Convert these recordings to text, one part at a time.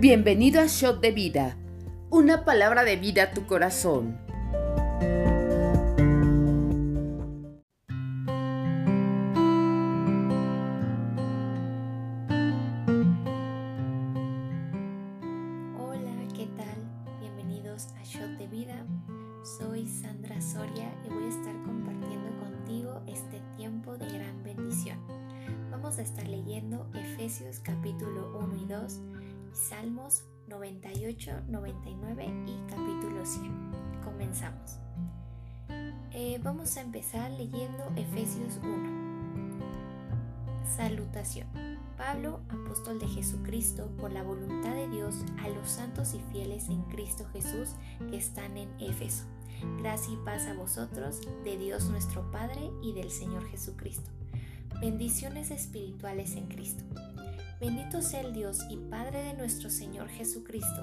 Bienvenido a Shot de Vida, una palabra de vida a tu corazón. Eh, vamos a empezar leyendo Efesios 1. Salutación. Pablo, apóstol de Jesucristo, por la voluntad de Dios, a los santos y fieles en Cristo Jesús que están en Éfeso. Gracia y paz a vosotros, de Dios nuestro Padre y del Señor Jesucristo. Bendiciones espirituales en Cristo. Bendito sea el Dios y Padre de nuestro Señor Jesucristo,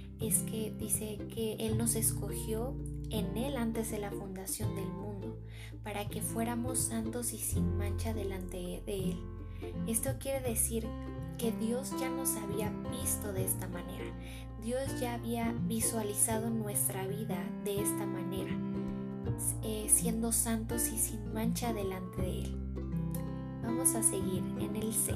es que dice que Él nos escogió en Él antes de la fundación del mundo, para que fuéramos santos y sin mancha delante de Él. Esto quiere decir que Dios ya nos había visto de esta manera. Dios ya había visualizado nuestra vida de esta manera, eh, siendo santos y sin mancha delante de Él. Vamos a seguir en el 6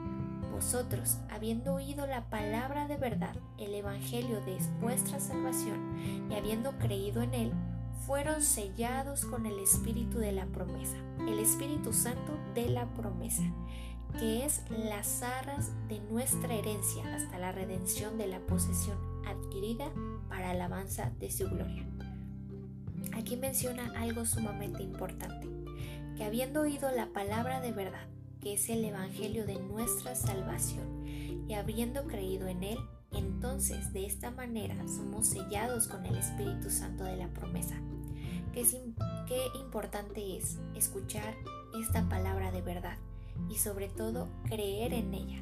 vosotros, habiendo oído la palabra de verdad, el Evangelio de vuestra salvación, y habiendo creído en él, fueron sellados con el Espíritu de la promesa, el Espíritu Santo de la promesa, que es las arras de nuestra herencia hasta la redención de la posesión adquirida para alabanza de su gloria. Aquí menciona algo sumamente importante, que habiendo oído la palabra de verdad, que es el Evangelio de nuestra salvación, y habiendo creído en él, entonces de esta manera somos sellados con el Espíritu Santo de la promesa. Qué, qué importante es escuchar esta palabra de verdad y sobre todo creer en ella.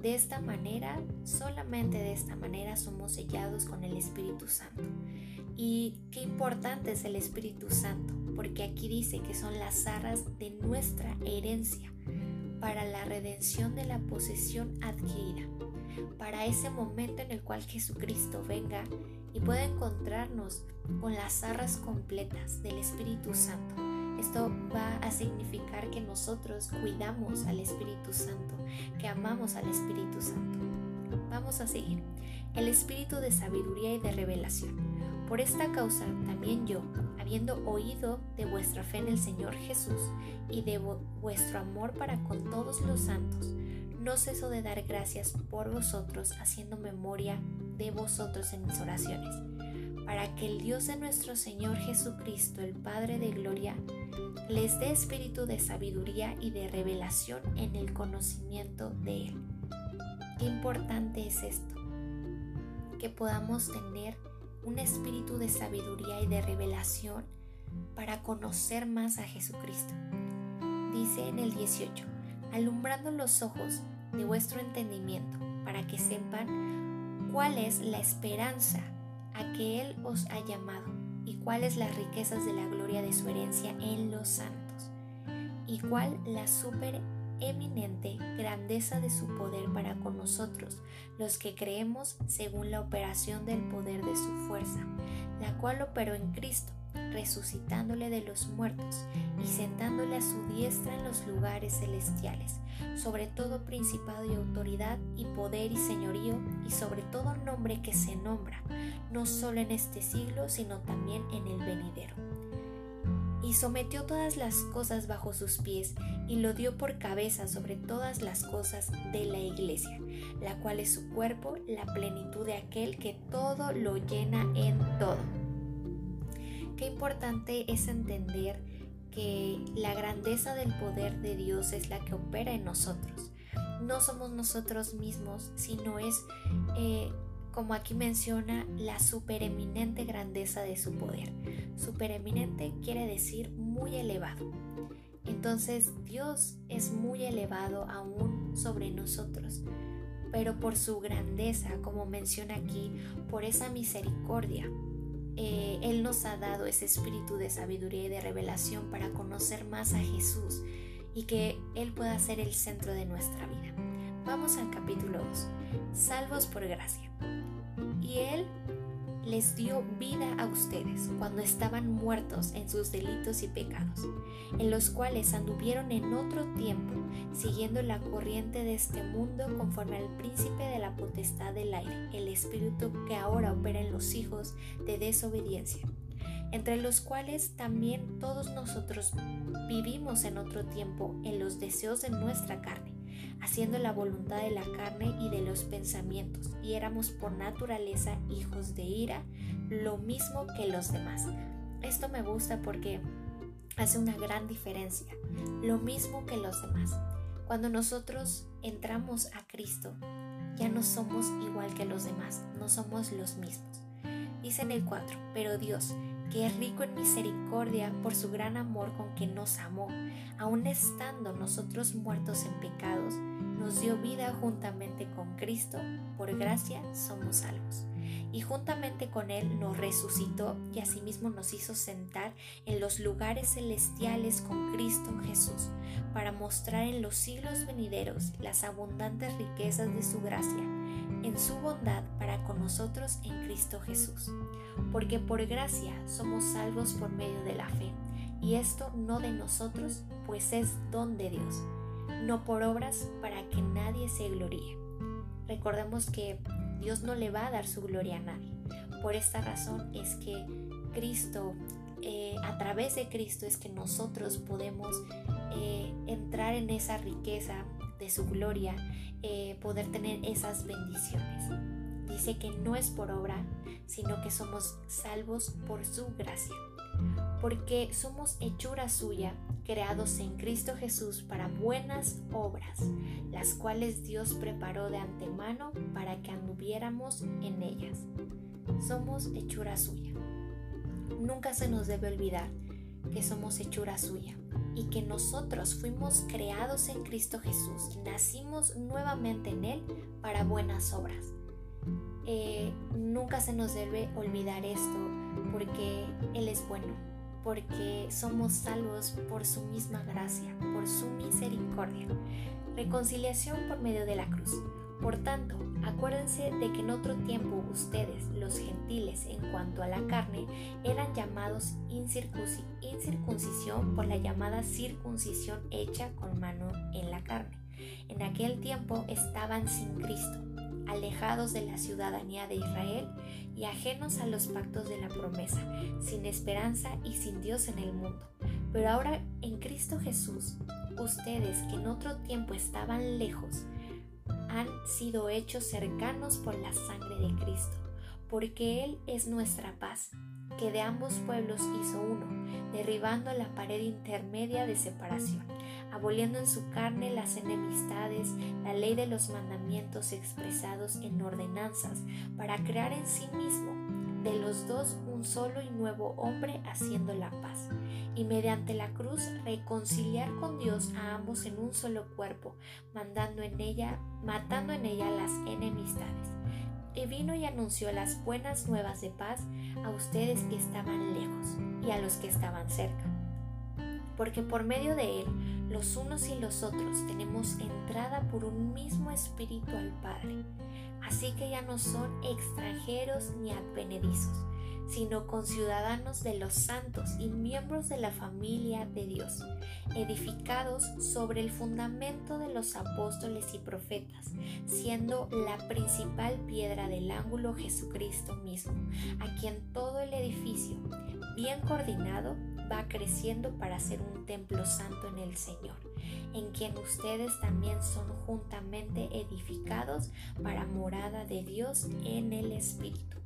De esta manera, solamente de esta manera somos sellados con el Espíritu Santo. Y qué importante es el Espíritu Santo, porque aquí dice que son las arras de nuestra herencia para la redención de la posesión adquirida, para ese momento en el cual Jesucristo venga y pueda encontrarnos con las arras completas del Espíritu Santo. Esto va a significar que nosotros cuidamos al Espíritu Santo, que amamos al Espíritu Santo. Vamos a seguir. El Espíritu de sabiduría y de revelación por esta causa también yo, habiendo oído de vuestra fe en el Señor Jesús y de vuestro amor para con todos los santos, no ceso de dar gracias por vosotros, haciendo memoria de vosotros en mis oraciones, para que el Dios de nuestro Señor Jesucristo, el Padre de Gloria, les dé espíritu de sabiduría y de revelación en el conocimiento de Él. Qué importante es esto, que podamos tener un espíritu de sabiduría y de revelación para conocer más a Jesucristo. Dice en el 18, alumbrando los ojos de vuestro entendimiento para que sepan cuál es la esperanza a que Él os ha llamado y cuáles las riquezas de la gloria de su herencia en los santos y cuál la super eminente grandeza de su poder para con nosotros, los que creemos según la operación del poder de su fuerza, la cual operó en Cristo, resucitándole de los muertos y sentándole a su diestra en los lugares celestiales, sobre todo principado y autoridad y poder y señorío, y sobre todo nombre que se nombra, no solo en este siglo, sino también en el venidero y sometió todas las cosas bajo sus pies y lo dio por cabeza sobre todas las cosas de la iglesia, la cual es su cuerpo, la plenitud de aquel que todo lo llena en todo. Qué importante es entender que la grandeza del poder de Dios es la que opera en nosotros. No somos nosotros mismos, sino es eh, como aquí menciona, la supereminente grandeza de su poder. Supereminente quiere decir muy elevado. Entonces Dios es muy elevado aún sobre nosotros, pero por su grandeza, como menciona aquí, por esa misericordia, eh, Él nos ha dado ese espíritu de sabiduría y de revelación para conocer más a Jesús y que Él pueda ser el centro de nuestra vida. Vamos al capítulo 2. Salvos por gracia. Y Él les dio vida a ustedes cuando estaban muertos en sus delitos y pecados, en los cuales anduvieron en otro tiempo, siguiendo la corriente de este mundo conforme al príncipe de la potestad del aire, el espíritu que ahora opera en los hijos de desobediencia, entre los cuales también todos nosotros vivimos en otro tiempo en los deseos de nuestra carne haciendo la voluntad de la carne y de los pensamientos, y éramos por naturaleza hijos de ira, lo mismo que los demás. Esto me gusta porque hace una gran diferencia, lo mismo que los demás. Cuando nosotros entramos a Cristo, ya no somos igual que los demás, no somos los mismos. Dice en el 4, pero Dios, que es rico en misericordia por su gran amor con que nos amó, aun estando nosotros muertos en pecados, nos dio vida juntamente con Cristo, por gracia somos salvos. Y juntamente con Él nos resucitó y asimismo nos hizo sentar en los lugares celestiales con Cristo Jesús, para mostrar en los siglos venideros las abundantes riquezas de su gracia en su bondad para con nosotros en Cristo Jesús. Porque por gracia somos salvos por medio de la fe, y esto no de nosotros, pues es don de Dios, no por obras para que nadie se gloríe. Recordemos que Dios no le va a dar su gloria a nadie. Por esta razón es que Cristo, eh, a través de Cristo es que nosotros podemos eh, entrar en esa riqueza de su gloria eh, poder tener esas bendiciones. Dice que no es por obra, sino que somos salvos por su gracia. Porque somos hechura suya, creados en Cristo Jesús para buenas obras, las cuales Dios preparó de antemano para que anduviéramos en ellas. Somos hechura suya. Nunca se nos debe olvidar que somos hechura suya y que nosotros fuimos creados en Cristo Jesús, nacimos nuevamente en Él para buenas obras. Eh, nunca se nos debe olvidar esto porque Él es bueno, porque somos salvos por su misma gracia, por su misericordia. Reconciliación por medio de la cruz. Por tanto, acuérdense de que en otro tiempo ustedes, los gentiles, en cuanto a la carne, eran llamados incircuncisión por la llamada circuncisión hecha con mano en la carne. En aquel tiempo estaban sin Cristo, alejados de la ciudadanía de Israel y ajenos a los pactos de la promesa, sin esperanza y sin Dios en el mundo. Pero ahora en Cristo Jesús, ustedes que en otro tiempo estaban lejos, han sido hechos cercanos por la sangre de Cristo, porque Él es nuestra paz, que de ambos pueblos hizo uno, derribando la pared intermedia de separación, aboliendo en su carne las enemistades, la ley de los mandamientos expresados en ordenanzas, para crear en sí mismo de los dos un solo y nuevo hombre haciendo la paz, y mediante la cruz reconciliar con Dios a ambos en un solo cuerpo, mandando en ella, matando en ella las enemistades. y vino y anunció las buenas nuevas de paz a ustedes que estaban lejos y a los que estaban cerca. Porque por medio de él, los unos y los otros tenemos entrada por un mismo espíritu al Padre. Así que ya no son extranjeros ni advenedizos, sino conciudadanos de los santos y miembros de la familia de Dios, edificados sobre el fundamento de los apóstoles y profetas, siendo la principal piedra del ángulo Jesucristo mismo, a quien todo el edificio, bien coordinado, va creciendo para ser un templo santo en el Señor, en quien ustedes también son juntamente edificados para morada de Dios en el Espíritu.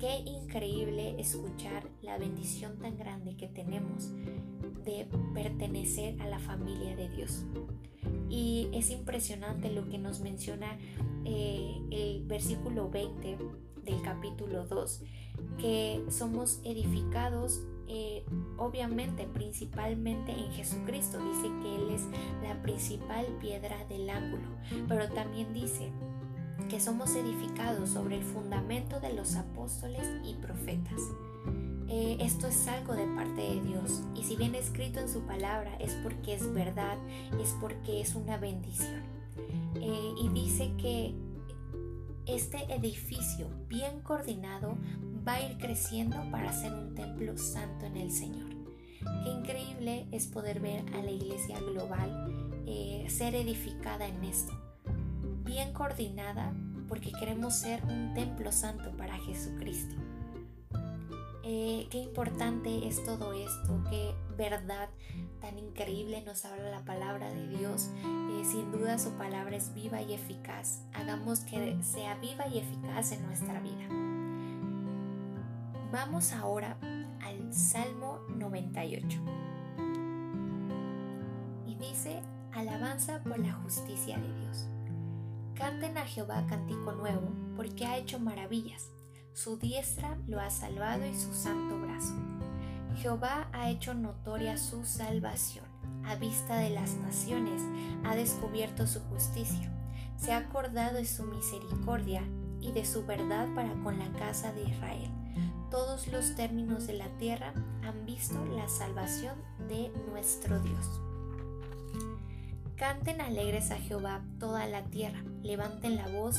Qué increíble escuchar la bendición tan grande que tenemos de pertenecer a la familia de Dios. Y es impresionante lo que nos menciona eh, el versículo 20 del capítulo 2, que somos edificados eh, obviamente principalmente en Jesucristo. Dice que Él es la principal piedra del ángulo, pero también dice que somos edificados sobre el fundamento de los apóstoles y profetas. Eh, esto es algo de parte de Dios y si viene escrito en su palabra es porque es verdad, es porque es una bendición. Eh, y dice que este edificio bien coordinado va a ir creciendo para ser un templo santo en el Señor. Qué increíble es poder ver a la iglesia global eh, ser edificada en esto bien coordinada porque queremos ser un templo santo para Jesucristo. Eh, qué importante es todo esto, qué verdad tan increíble nos habla la palabra de Dios. Eh, sin duda su palabra es viva y eficaz. Hagamos que sea viva y eficaz en nuestra vida. Vamos ahora al Salmo 98. Y dice, alabanza por la justicia de Dios. Canten a Jehová cántico nuevo, porque ha hecho maravillas. Su diestra lo ha salvado y su santo brazo. Jehová ha hecho notoria su salvación. A vista de las naciones ha descubierto su justicia. Se ha acordado de su misericordia y de su verdad para con la casa de Israel. Todos los términos de la tierra han visto la salvación de nuestro Dios. Canten alegres a Jehová toda la tierra, levanten la voz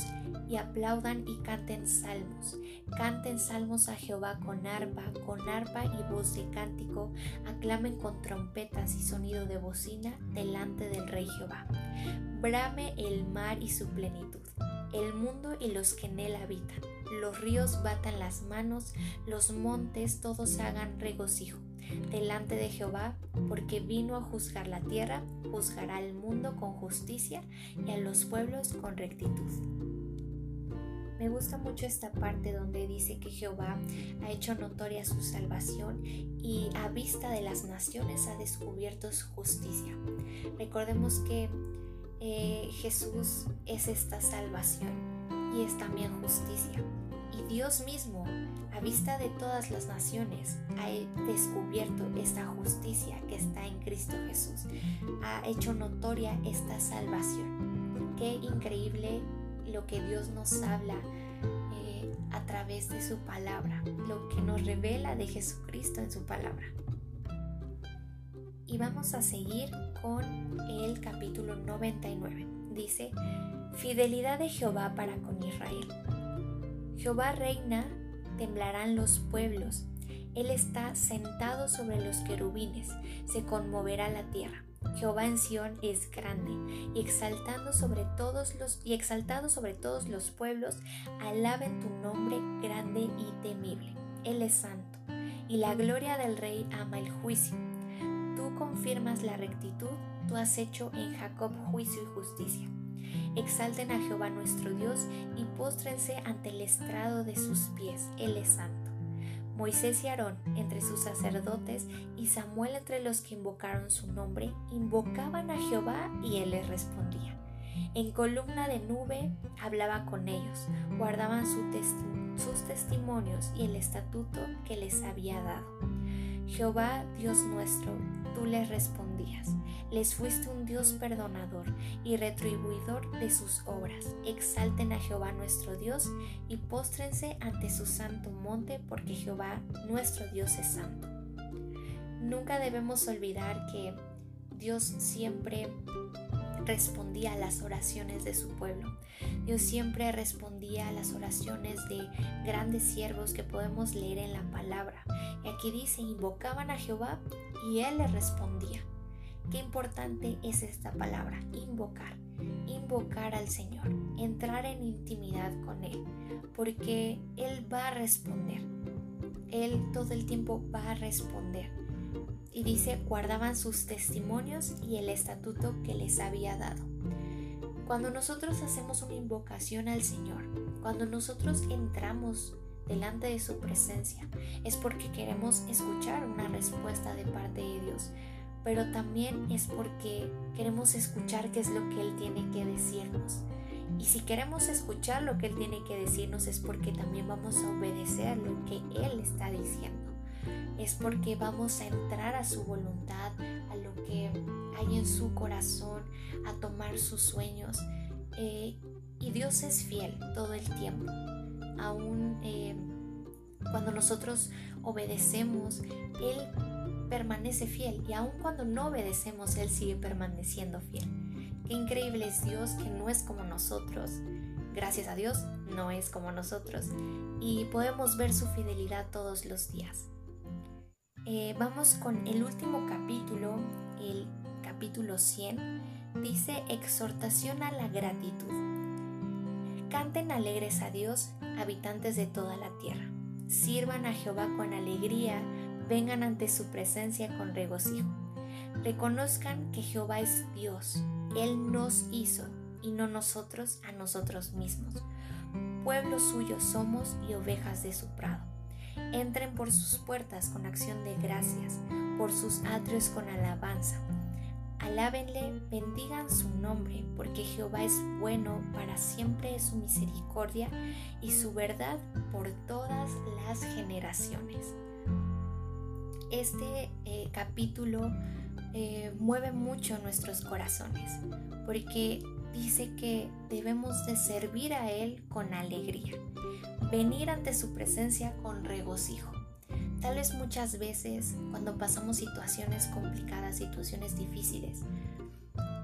y aplaudan y canten salmos. Canten salmos a Jehová con arpa, con arpa y voz de cántico, aclamen con trompetas y sonido de bocina delante del Rey Jehová. Brame el mar y su plenitud, el mundo y los que en él habitan. Los ríos batan las manos, los montes todos hagan regocijo delante de Jehová, porque vino a juzgar la tierra, juzgará al mundo con justicia y a los pueblos con rectitud. Me gusta mucho esta parte donde dice que Jehová ha hecho notoria su salvación y a vista de las naciones ha descubierto su justicia. Recordemos que eh, Jesús es esta salvación y es también justicia. Y Dios mismo a vista de todas las naciones, ha descubierto esta justicia que está en Cristo Jesús. Ha hecho notoria esta salvación. Qué increíble lo que Dios nos habla eh, a través de su palabra, lo que nos revela de Jesucristo en su palabra. Y vamos a seguir con el capítulo 99. Dice, fidelidad de Jehová para con Israel. Jehová reina temblarán los pueblos. Él está sentado sobre los querubines, se conmoverá la tierra. Jehová en Sión es grande, y exaltando sobre todos los y exaltado sobre todos los pueblos, alaben tu nombre grande y temible. Él es santo, y la gloria del rey ama el juicio. Confirmas la rectitud, tú has hecho en Jacob juicio y justicia. Exalten a Jehová nuestro Dios y póstrense ante el estrado de sus pies. Él es santo. Moisés y Aarón entre sus sacerdotes y Samuel entre los que invocaron su nombre, invocaban a Jehová y él les respondía. En columna de nube hablaba con ellos, guardaban sus testimonios y el estatuto que les había dado. Jehová, Dios nuestro, tú les respondías. Les fuiste un Dios perdonador y retribuidor de sus obras. Exalten a Jehová nuestro Dios y póstrense ante su santo monte, porque Jehová nuestro Dios es santo. Nunca debemos olvidar que Dios siempre respondía a las oraciones de su pueblo. Dios siempre respondía a las oraciones de grandes siervos que podemos leer en la palabra. Y aquí dice, invocaban a Jehová y Él les respondía. Qué importante es esta palabra, invocar. Invocar al Señor, entrar en intimidad con Él, porque Él va a responder. Él todo el tiempo va a responder y dice, guardaban sus testimonios y el estatuto que les había dado. Cuando nosotros hacemos una invocación al Señor, cuando nosotros entramos delante de su presencia, es porque queremos escuchar una respuesta de parte de Dios, pero también es porque queremos escuchar qué es lo que Él tiene que decirnos. Y si queremos escuchar lo que Él tiene que decirnos es porque también vamos a obedecer lo que Él está diciendo es porque vamos a entrar a su voluntad, a lo que hay en su corazón, a tomar sus sueños. Eh, y Dios es fiel todo el tiempo. Aún eh, cuando nosotros obedecemos, Él permanece fiel. Y aun cuando no obedecemos, Él sigue permaneciendo fiel. Qué increíble es Dios que no es como nosotros. Gracias a Dios, no es como nosotros. Y podemos ver su fidelidad todos los días. Eh, vamos con el último capítulo, el capítulo 100. Dice exhortación a la gratitud. Canten alegres a Dios, habitantes de toda la tierra. Sirvan a Jehová con alegría, vengan ante su presencia con regocijo. Reconozcan que Jehová es Dios, Él nos hizo y no nosotros a nosotros mismos. Pueblo suyo somos y ovejas de su prado. Entren por sus puertas con acción de gracias, por sus atrios con alabanza. Alábenle, bendigan su nombre, porque Jehová es bueno, para siempre su misericordia y su verdad por todas las generaciones. Este eh, capítulo eh, mueve mucho nuestros corazones, porque dice que debemos de servir a Él con alegría venir ante su presencia con regocijo. Tal vez muchas veces cuando pasamos situaciones complicadas, situaciones difíciles,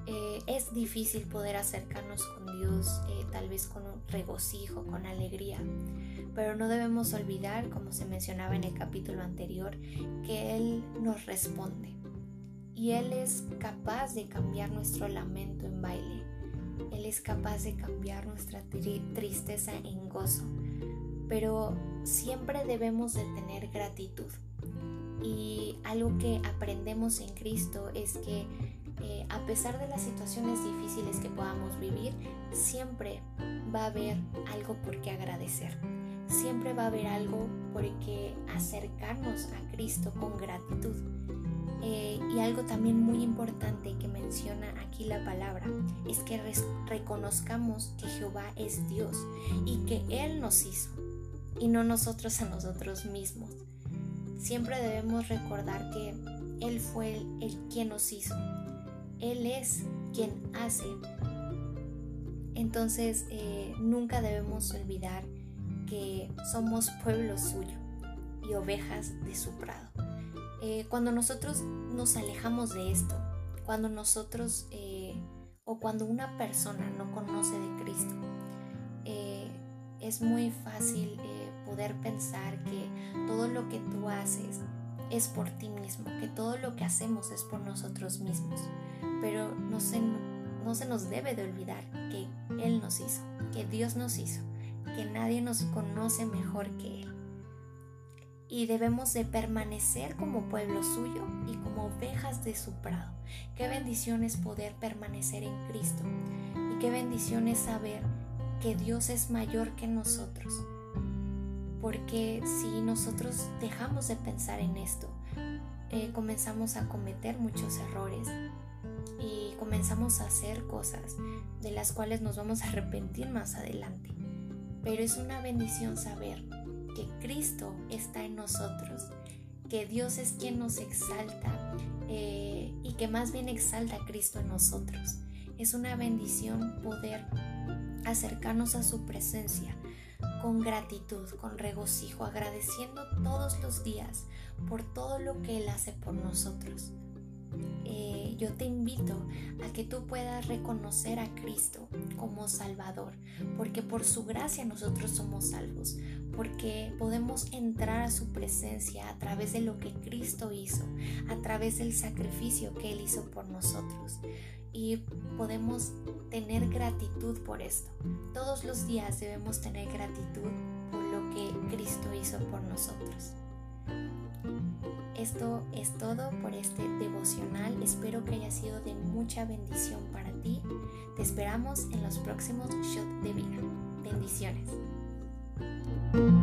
eh, es difícil poder acercarnos con Dios, eh, tal vez con un regocijo, con alegría. Pero no debemos olvidar, como se mencionaba en el capítulo anterior, que Él nos responde. Y Él es capaz de cambiar nuestro lamento en baile. Él es capaz de cambiar nuestra tristeza en gozo pero siempre debemos de tener gratitud. Y algo que aprendemos en Cristo es que eh, a pesar de las situaciones difíciles que podamos vivir, siempre va a haber algo por qué agradecer. Siempre va a haber algo por qué acercarnos a Cristo con gratitud. Eh, y algo también muy importante que menciona aquí la palabra es que reconozcamos que Jehová es Dios y que Él nos hizo y no nosotros a nosotros mismos. Siempre debemos recordar que Él fue el, quien nos hizo. Él es quien hace. Entonces eh, nunca debemos olvidar que somos pueblo suyo y ovejas de su prado. Eh, cuando nosotros nos alejamos de esto, cuando nosotros eh, o cuando una persona no conoce de Cristo, es muy fácil poder pensar que todo lo que tú haces es por ti mismo, que todo lo que hacemos es por nosotros mismos. Pero no se, no se nos debe de olvidar que Él nos hizo, que Dios nos hizo, que nadie nos conoce mejor que Él. Y debemos de permanecer como pueblo suyo y como ovejas de su prado. Qué bendición es poder permanecer en Cristo. Y qué bendición es saber que Dios es mayor que nosotros porque si nosotros dejamos de pensar en esto, eh, comenzamos a cometer muchos errores y comenzamos a hacer cosas de las cuales nos vamos a arrepentir más adelante. Pero es una bendición saber que Cristo está en nosotros, que Dios es quien nos exalta, eh, y que más bien exalta a Cristo en nosotros. Es una bendición poder acercarnos a su presencia con gratitud, con regocijo, agradeciendo todos los días por todo lo que Él hace por nosotros. Eh, yo te invito a que tú puedas reconocer a Cristo como Salvador, porque por su gracia nosotros somos salvos, porque podemos entrar a su presencia a través de lo que Cristo hizo, a través del sacrificio que Él hizo por nosotros. Y podemos tener gratitud por esto. Todos los días debemos tener gratitud por lo que Cristo hizo por nosotros. Esto es todo por este devocional. Espero que haya sido de mucha bendición para ti. Te esperamos en los próximos Shot de Vida. Bendiciones.